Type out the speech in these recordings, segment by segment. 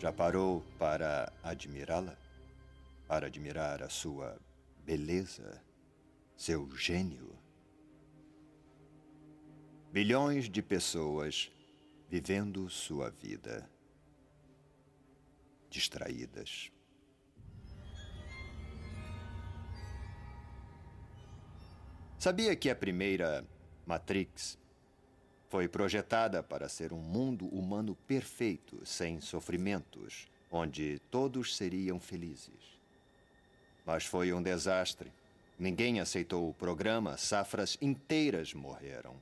Já parou para admirá-la? Para admirar a sua beleza, seu gênio? Bilhões de pessoas vivendo sua vida distraídas. Sabia que a primeira Matrix foi projetada para ser um mundo humano perfeito, sem sofrimentos, onde todos seriam felizes. Mas foi um desastre. Ninguém aceitou o programa, safras inteiras morreram.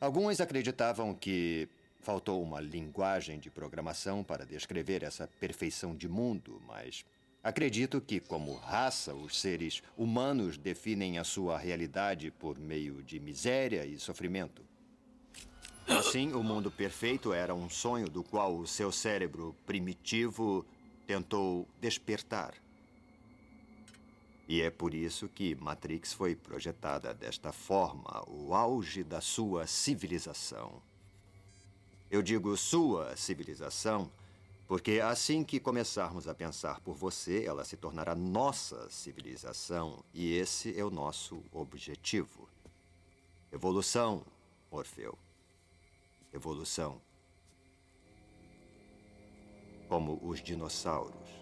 Alguns acreditavam que faltou uma linguagem de programação para descrever essa perfeição de mundo, mas acredito que, como raça, os seres humanos definem a sua realidade por meio de miséria e sofrimento. Assim, o mundo perfeito era um sonho do qual o seu cérebro primitivo tentou despertar. E é por isso que Matrix foi projetada desta forma, o auge da sua civilização. Eu digo sua civilização porque assim que começarmos a pensar por você, ela se tornará nossa civilização e esse é o nosso objetivo. Evolução, Morfeu. Evolução. Como os dinossauros.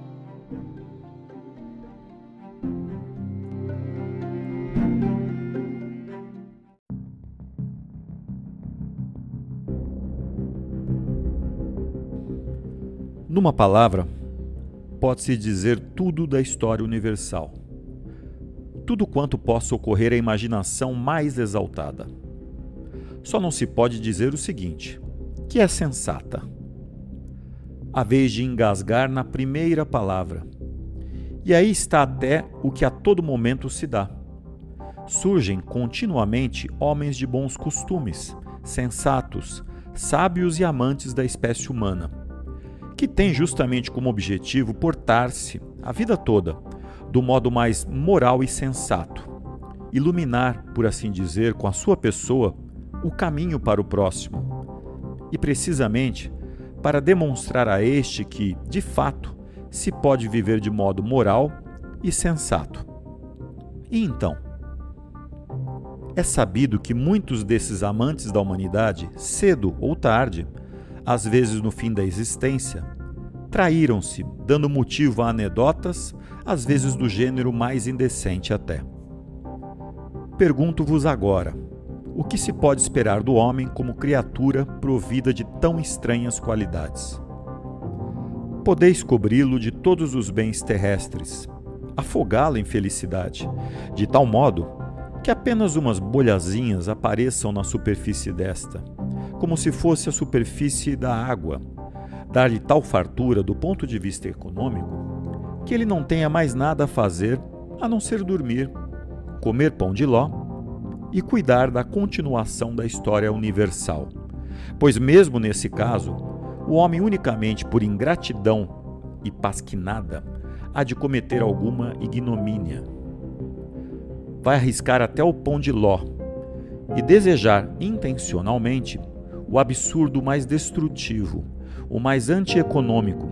Numa palavra, pode-se dizer tudo da história universal. Tudo quanto possa ocorrer à imaginação mais exaltada. Só não se pode dizer o seguinte: que é sensata. A vez de engasgar na primeira palavra. E aí está até o que a todo momento se dá. Surgem continuamente homens de bons costumes, sensatos, sábios e amantes da espécie humana que tem justamente como objetivo portar-se a vida toda do modo mais moral e sensato, iluminar, por assim dizer, com a sua pessoa o caminho para o próximo. E precisamente para demonstrar a este que, de fato, se pode viver de modo moral e sensato. E então? É sabido que muitos desses amantes da humanidade, cedo ou tarde, às vezes no fim da existência, traíram-se, dando motivo a anedotas, às vezes do gênero mais indecente até. Pergunto-vos agora: o que se pode esperar do homem como criatura provida de tão estranhas qualidades? Podeis cobri-lo de todos os bens terrestres, afogá-lo em felicidade, de tal modo que apenas umas bolhazinhas apareçam na superfície desta, como se fosse a superfície da água, dar-lhe tal fartura do ponto de vista econômico que ele não tenha mais nada a fazer a não ser dormir, comer pão de ló e cuidar da continuação da história universal. Pois, mesmo nesse caso, o homem unicamente por ingratidão e pasquinada há de cometer alguma ignomínia. Vai arriscar até o pão de ló e desejar intencionalmente o absurdo mais destrutivo, o mais antieconômico,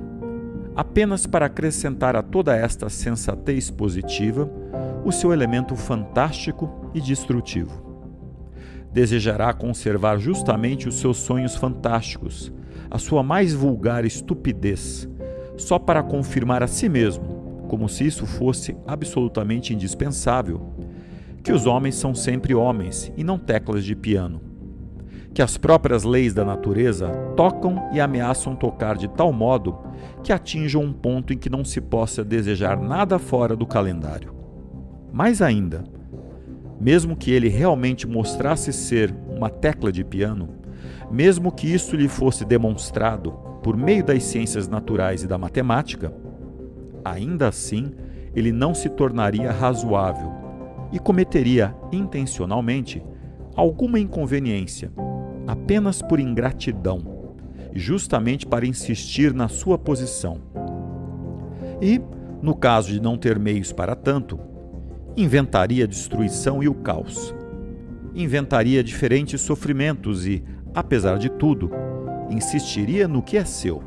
apenas para acrescentar a toda esta sensatez positiva o seu elemento fantástico e destrutivo. Desejará conservar justamente os seus sonhos fantásticos, a sua mais vulgar estupidez, só para confirmar a si mesmo, como se isso fosse absolutamente indispensável, que os homens são sempre homens e não teclas de piano. Que as próprias leis da natureza tocam e ameaçam tocar de tal modo que atinjam um ponto em que não se possa desejar nada fora do calendário. Mais ainda, mesmo que ele realmente mostrasse ser uma tecla de piano, mesmo que isso lhe fosse demonstrado por meio das ciências naturais e da matemática, ainda assim ele não se tornaria razoável e cometeria intencionalmente alguma inconveniência, apenas por ingratidão, justamente para insistir na sua posição. E, no caso de não ter meios para tanto, inventaria a destruição e o caos. Inventaria diferentes sofrimentos e, apesar de tudo, insistiria no que é seu.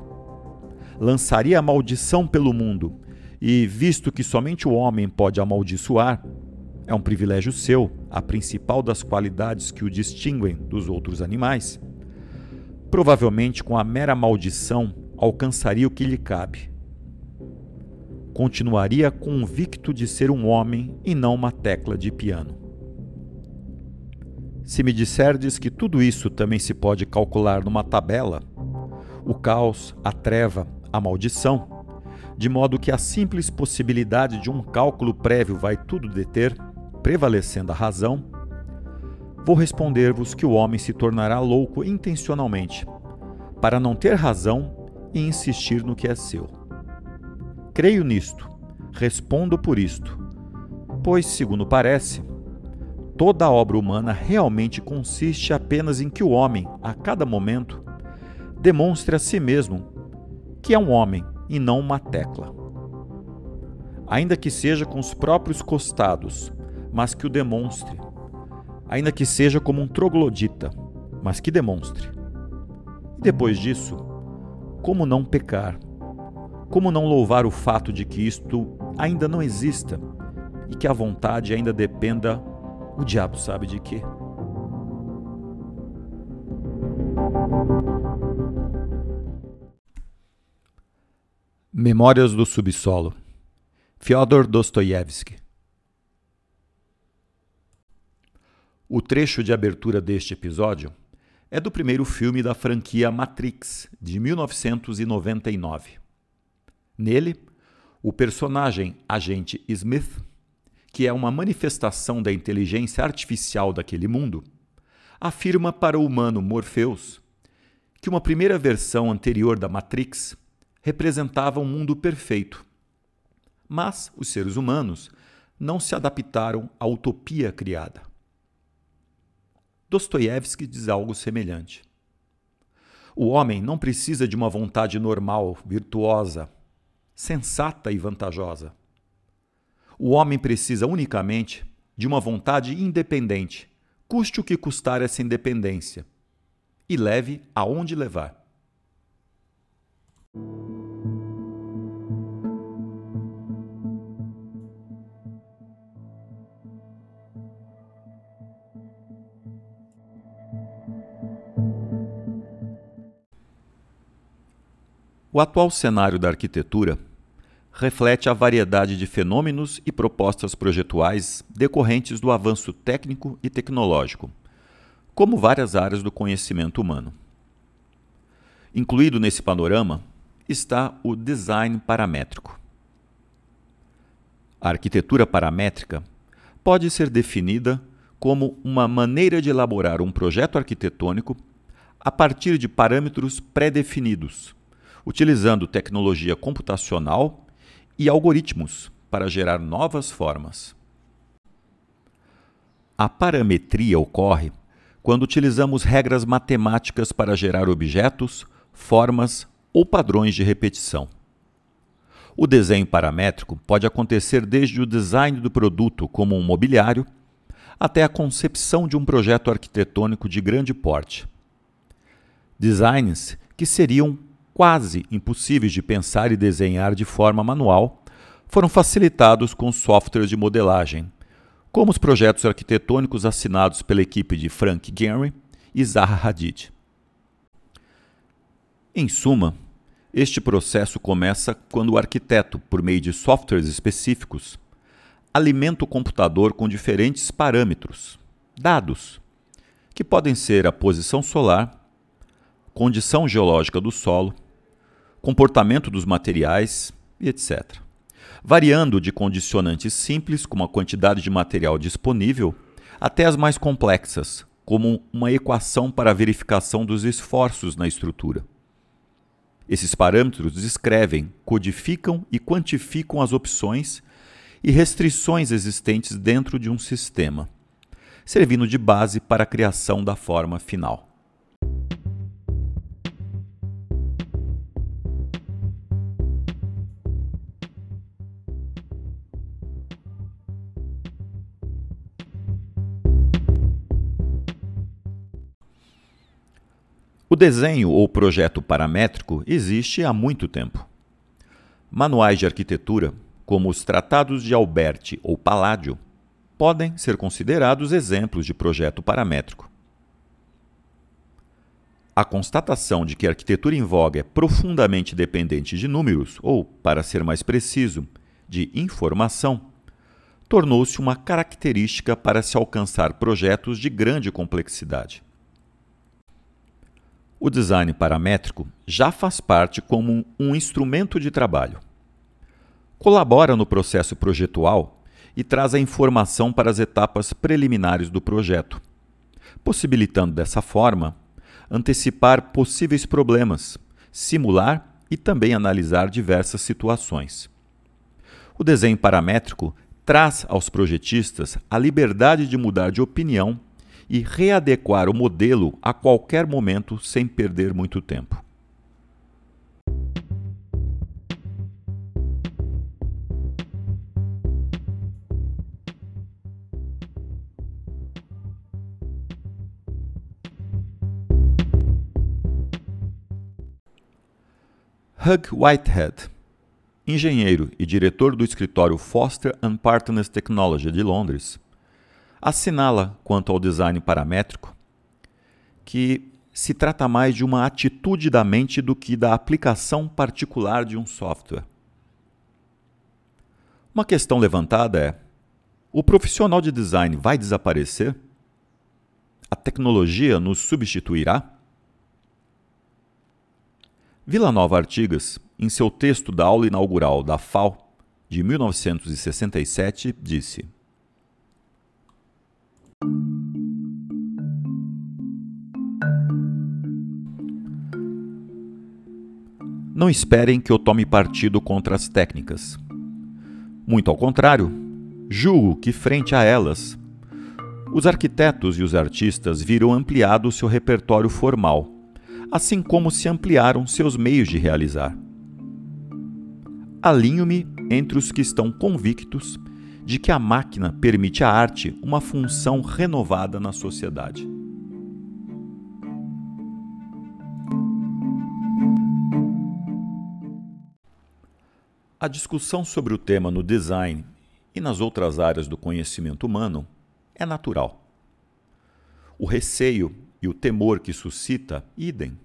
Lançaria a maldição pelo mundo, e, visto que somente o homem pode amaldiçoar, é um privilégio seu, a principal das qualidades que o distinguem dos outros animais. Provavelmente, com a mera maldição, alcançaria o que lhe cabe. Continuaria convicto de ser um homem e não uma tecla de piano. Se me disserdes que tudo isso também se pode calcular numa tabela, o caos, a treva, a maldição, de modo que a simples possibilidade de um cálculo prévio vai tudo deter, prevalecendo a razão, vou responder-vos que o homem se tornará louco intencionalmente, para não ter razão e insistir no que é seu. Creio nisto, respondo por isto, pois, segundo parece, toda a obra humana realmente consiste apenas em que o homem, a cada momento, demonstre a si mesmo que é um homem e não uma tecla. Ainda que seja com os próprios costados, mas que o demonstre. Ainda que seja como um troglodita, mas que demonstre. E depois disso, como não pecar? Como não louvar o fato de que isto ainda não exista e que a vontade ainda dependa, o diabo sabe de quê? Memórias do Subsolo Fyodor Dostoiévski O trecho de abertura deste episódio é do primeiro filme da franquia Matrix, de 1999. Nele, o personagem Agente Smith, que é uma manifestação da inteligência artificial daquele mundo, afirma para o humano Morpheus que uma primeira versão anterior da Matrix representava um mundo perfeito. Mas os seres humanos não se adaptaram à utopia criada. Dostoiévski diz algo semelhante. O homem não precisa de uma vontade normal, virtuosa, sensata e vantajosa. O homem precisa unicamente de uma vontade independente, custe o que custar essa independência, e leve aonde levar. O atual cenário da arquitetura reflete a variedade de fenômenos e propostas projetuais decorrentes do avanço técnico e tecnológico, como várias áreas do conhecimento humano. Incluído nesse panorama está o design paramétrico. A arquitetura paramétrica pode ser definida como uma maneira de elaborar um projeto arquitetônico a partir de parâmetros pré-definidos utilizando tecnologia computacional e algoritmos para gerar novas formas. A parametria ocorre quando utilizamos regras matemáticas para gerar objetos, formas ou padrões de repetição. O desenho paramétrico pode acontecer desde o design do produto, como um mobiliário, até a concepção de um projeto arquitetônico de grande porte. Designs que seriam quase impossíveis de pensar e desenhar de forma manual foram facilitados com softwares de modelagem, como os projetos arquitetônicos assinados pela equipe de Frank Gehry e Zaha Hadid. Em suma, este processo começa quando o arquiteto, por meio de softwares específicos, alimenta o computador com diferentes parâmetros, dados, que podem ser a posição solar, condição geológica do solo, comportamento dos materiais e etc. Variando de condicionantes simples, como a quantidade de material disponível, até as mais complexas, como uma equação para a verificação dos esforços na estrutura. Esses parâmetros descrevem, codificam e quantificam as opções e restrições existentes dentro de um sistema, servindo de base para a criação da forma final. O desenho ou projeto paramétrico existe há muito tempo. Manuais de arquitetura, como os Tratados de Alberti ou Palladio, podem ser considerados exemplos de projeto paramétrico. A constatação de que a arquitetura em voga é profundamente dependente de números, ou, para ser mais preciso, de informação, tornou-se uma característica para se alcançar projetos de grande complexidade. O design paramétrico já faz parte como um instrumento de trabalho. Colabora no processo projetual e traz a informação para as etapas preliminares do projeto, possibilitando dessa forma antecipar possíveis problemas, simular e também analisar diversas situações. O desenho paramétrico traz aos projetistas a liberdade de mudar de opinião e readequar o modelo a qualquer momento sem perder muito tempo. Hugh Whitehead, engenheiro e diretor do escritório Foster Partners Technology de Londres, assinala, quanto ao design paramétrico, que se trata mais de uma atitude da mente do que da aplicação particular de um software. Uma questão levantada é: o profissional de design vai desaparecer? A tecnologia nos substituirá? Vila Nova Artigas, em seu texto da aula inaugural da FAO de 1967, disse: Não esperem que eu tome partido contra as técnicas. Muito ao contrário, julgo que, frente a elas, os arquitetos e os artistas viram ampliado seu repertório formal, assim como se ampliaram seus meios de realizar. Alinho-me entre os que estão convictos de que a máquina permite à arte uma função renovada na sociedade. A discussão sobre o tema no design e nas outras áreas do conhecimento humano é natural. O receio e o temor que suscita, idem.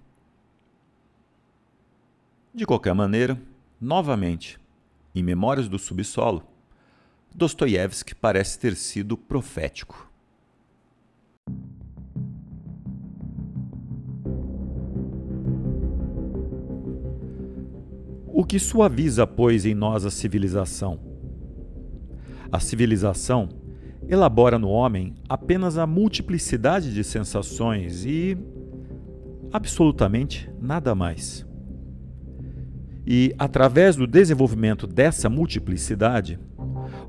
De qualquer maneira, novamente, em Memórias do Subsolo, Dostoiévski parece ter sido profético. O que suaviza, pois, em nós a civilização? A civilização elabora no homem apenas a multiplicidade de sensações e absolutamente nada mais. E, através do desenvolvimento dessa multiplicidade,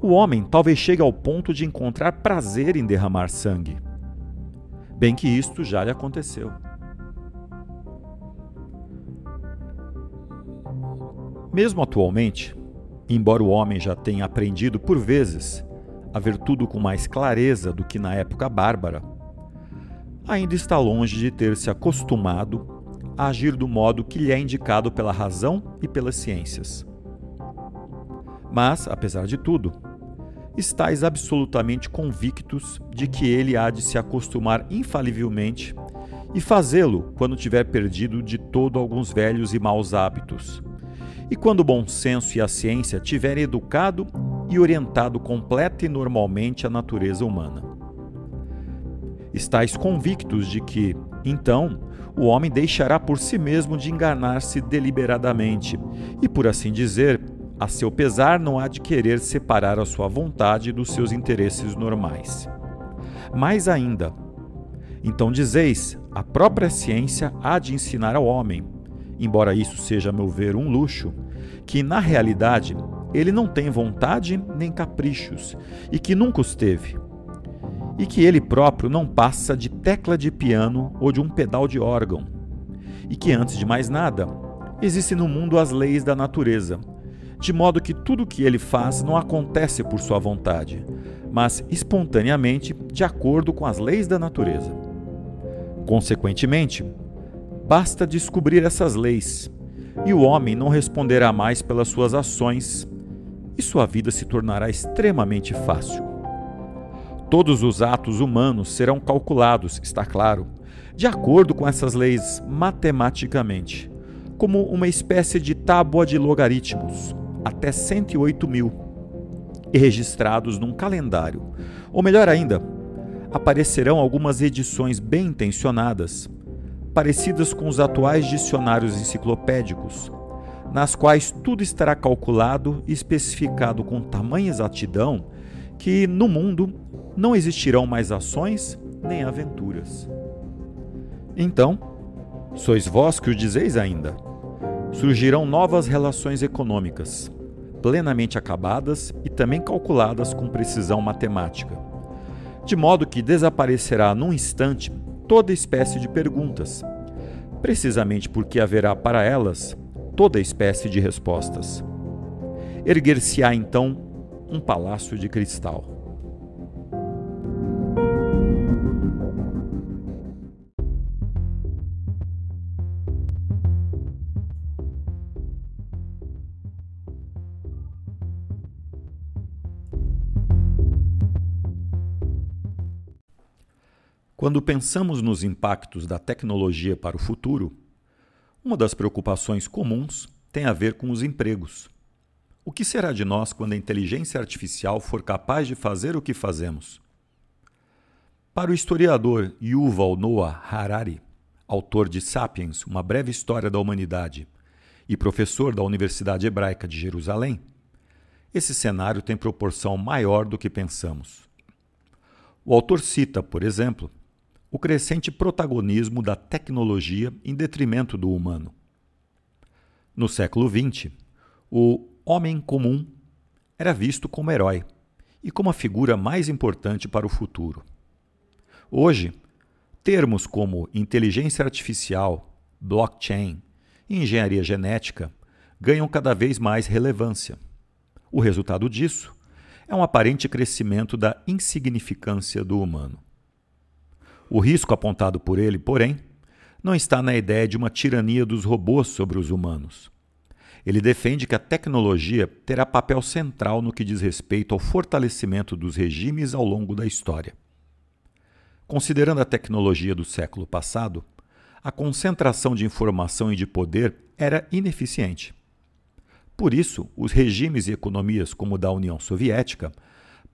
o homem talvez chegue ao ponto de encontrar prazer em derramar sangue. Bem que isto já lhe aconteceu. Mesmo atualmente, embora o homem já tenha aprendido por vezes a ver tudo com mais clareza do que na época bárbara, ainda está longe de ter se acostumado a agir do modo que lhe é indicado pela razão e pelas ciências. Mas, apesar de tudo, estáis absolutamente convictos de que ele há de se acostumar infalivelmente e fazê-lo quando tiver perdido de todo alguns velhos e maus hábitos, e quando o bom senso e a ciência tiverem educado e orientado completa e normalmente a natureza humana. Estais convictos de que, então, o homem deixará por si mesmo de enganar-se deliberadamente e, por assim dizer, a seu pesar, não há de querer separar a sua vontade dos seus interesses normais. Mais ainda, então dizeis, a própria ciência há de ensinar ao homem, embora isso seja, a meu ver, um luxo, que na realidade ele não tem vontade nem caprichos e que nunca os teve. E que ele próprio não passa de tecla de piano ou de um pedal de órgão. E que, antes de mais nada, existem no mundo as leis da natureza, de modo que tudo o que ele faz não acontece por sua vontade, mas espontaneamente de acordo com as leis da natureza. Consequentemente, basta descobrir essas leis, e o homem não responderá mais pelas suas ações, e sua vida se tornará extremamente fácil. Todos os atos humanos serão calculados, está claro, de acordo com essas leis matematicamente, como uma espécie de tábua de logaritmos, até 108 mil, e registrados num calendário. Ou melhor ainda, aparecerão algumas edições bem intencionadas, parecidas com os atuais dicionários enciclopédicos, nas quais tudo estará calculado e especificado com tamanha exatidão que no mundo não existirão mais ações nem aventuras. Então, sois vós que o dizeis ainda. Surgirão novas relações econômicas, plenamente acabadas e também calculadas com precisão matemática, de modo que desaparecerá num instante toda espécie de perguntas, precisamente porque haverá para elas toda espécie de respostas. Erguer-se-á então um palácio de cristal. Quando pensamos nos impactos da tecnologia para o futuro, uma das preocupações comuns tem a ver com os empregos. O que será de nós quando a inteligência artificial for capaz de fazer o que fazemos? Para o historiador Yuval Noah Harari, autor de Sapiens, Uma Breve História da Humanidade, e professor da Universidade Hebraica de Jerusalém, esse cenário tem proporção maior do que pensamos. O autor cita, por exemplo, o crescente protagonismo da tecnologia em detrimento do humano. No século XX, o homem comum era visto como herói e como a figura mais importante para o futuro. Hoje, termos como inteligência artificial, blockchain e engenharia genética ganham cada vez mais relevância. O resultado disso é um aparente crescimento da insignificância do humano. O risco apontado por ele, porém, não está na ideia de uma tirania dos robôs sobre os humanos. Ele defende que a tecnologia terá papel central no que diz respeito ao fortalecimento dos regimes ao longo da história. Considerando a tecnologia do século passado, a concentração de informação e de poder era ineficiente. Por isso, os regimes e economias como o da União Soviética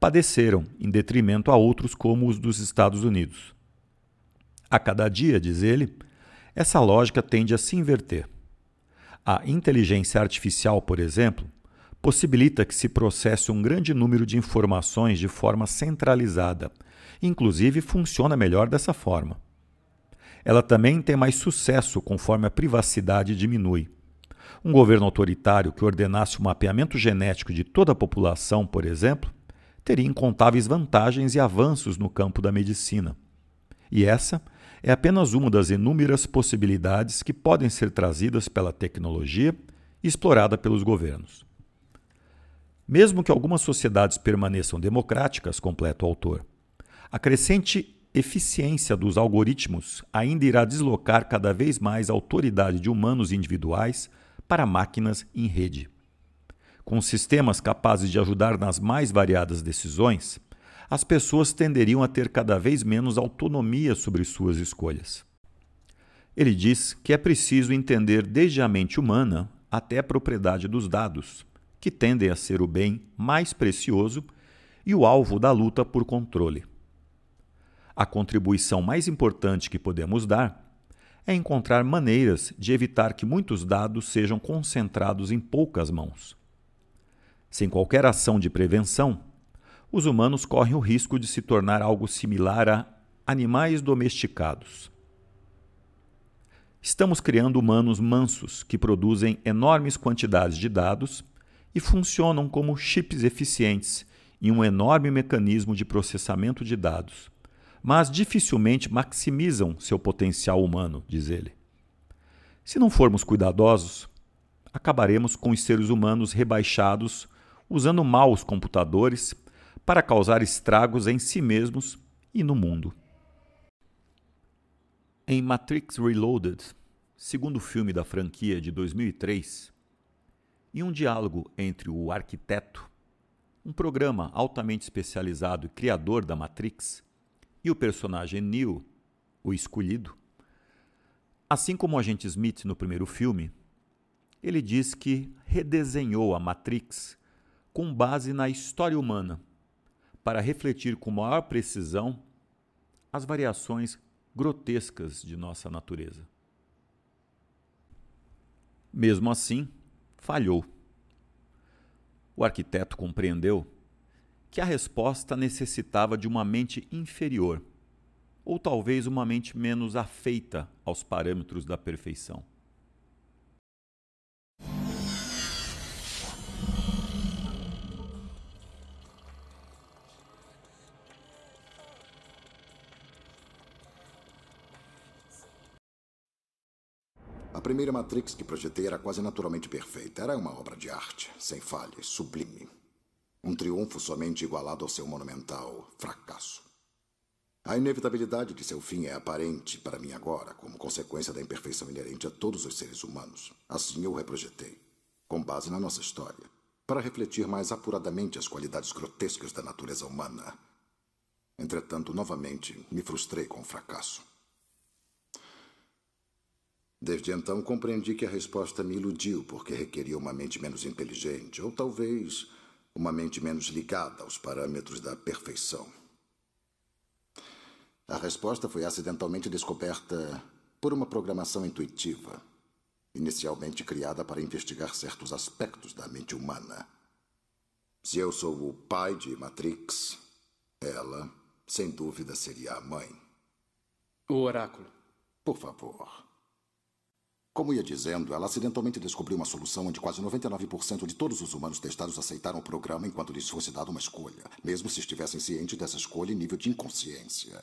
padeceram em detrimento a outros como os dos Estados Unidos. A cada dia, diz ele, essa lógica tende a se inverter. A inteligência artificial, por exemplo, possibilita que se processe um grande número de informações de forma centralizada. Inclusive, funciona melhor dessa forma. Ela também tem mais sucesso conforme a privacidade diminui. Um governo autoritário que ordenasse o mapeamento genético de toda a população, por exemplo, teria incontáveis vantagens e avanços no campo da medicina. E essa é apenas uma das inúmeras possibilidades que podem ser trazidas pela tecnologia e explorada pelos governos. Mesmo que algumas sociedades permaneçam democráticas, completa o autor, a crescente eficiência dos algoritmos ainda irá deslocar cada vez mais a autoridade de humanos individuais para máquinas em rede. Com sistemas capazes de ajudar nas mais variadas decisões, as pessoas tenderiam a ter cada vez menos autonomia sobre suas escolhas. Ele diz que é preciso entender desde a mente humana até a propriedade dos dados, que tendem a ser o bem mais precioso e o alvo da luta por controle. A contribuição mais importante que podemos dar é encontrar maneiras de evitar que muitos dados sejam concentrados em poucas mãos. Sem qualquer ação de prevenção, os humanos correm o risco de se tornar algo similar a animais domesticados. Estamos criando humanos mansos que produzem enormes quantidades de dados e funcionam como chips eficientes em um enorme mecanismo de processamento de dados, mas dificilmente maximizam seu potencial humano, diz ele. Se não formos cuidadosos, acabaremos com os seres humanos rebaixados usando mal os computadores para causar estragos em si mesmos e no mundo. Em Matrix Reloaded, segundo filme da franquia de 2003, em um diálogo entre o arquiteto, um programa altamente especializado e criador da Matrix, e o personagem Neo, o escolhido, assim como o agente Smith no primeiro filme, ele diz que redesenhou a Matrix com base na história humana, para refletir com maior precisão as variações grotescas de nossa natureza. Mesmo assim, falhou. O arquiteto compreendeu que a resposta necessitava de uma mente inferior, ou talvez uma mente menos afeita aos parâmetros da perfeição. Primeira Matrix que projetei era quase naturalmente perfeita. Era uma obra de arte, sem falhas, sublime. Um triunfo somente igualado ao seu monumental fracasso. A inevitabilidade de seu fim é aparente para mim agora, como consequência da imperfeição inerente a todos os seres humanos. Assim eu o reprojetei, com base na nossa história, para refletir mais apuradamente as qualidades grotescas da natureza humana. Entretanto, novamente, me frustrei com o fracasso. Desde então compreendi que a resposta me iludiu porque requeria uma mente menos inteligente, ou talvez uma mente menos ligada aos parâmetros da perfeição. A resposta foi acidentalmente descoberta por uma programação intuitiva, inicialmente criada para investigar certos aspectos da mente humana. Se eu sou o pai de Matrix, ela, sem dúvida, seria a mãe. O oráculo. Por favor. Como ia dizendo, ela acidentalmente descobriu uma solução onde quase 99% de todos os humanos testados aceitaram o programa enquanto lhes fosse dada uma escolha, mesmo se estivessem cientes dessa escolha em nível de inconsciência.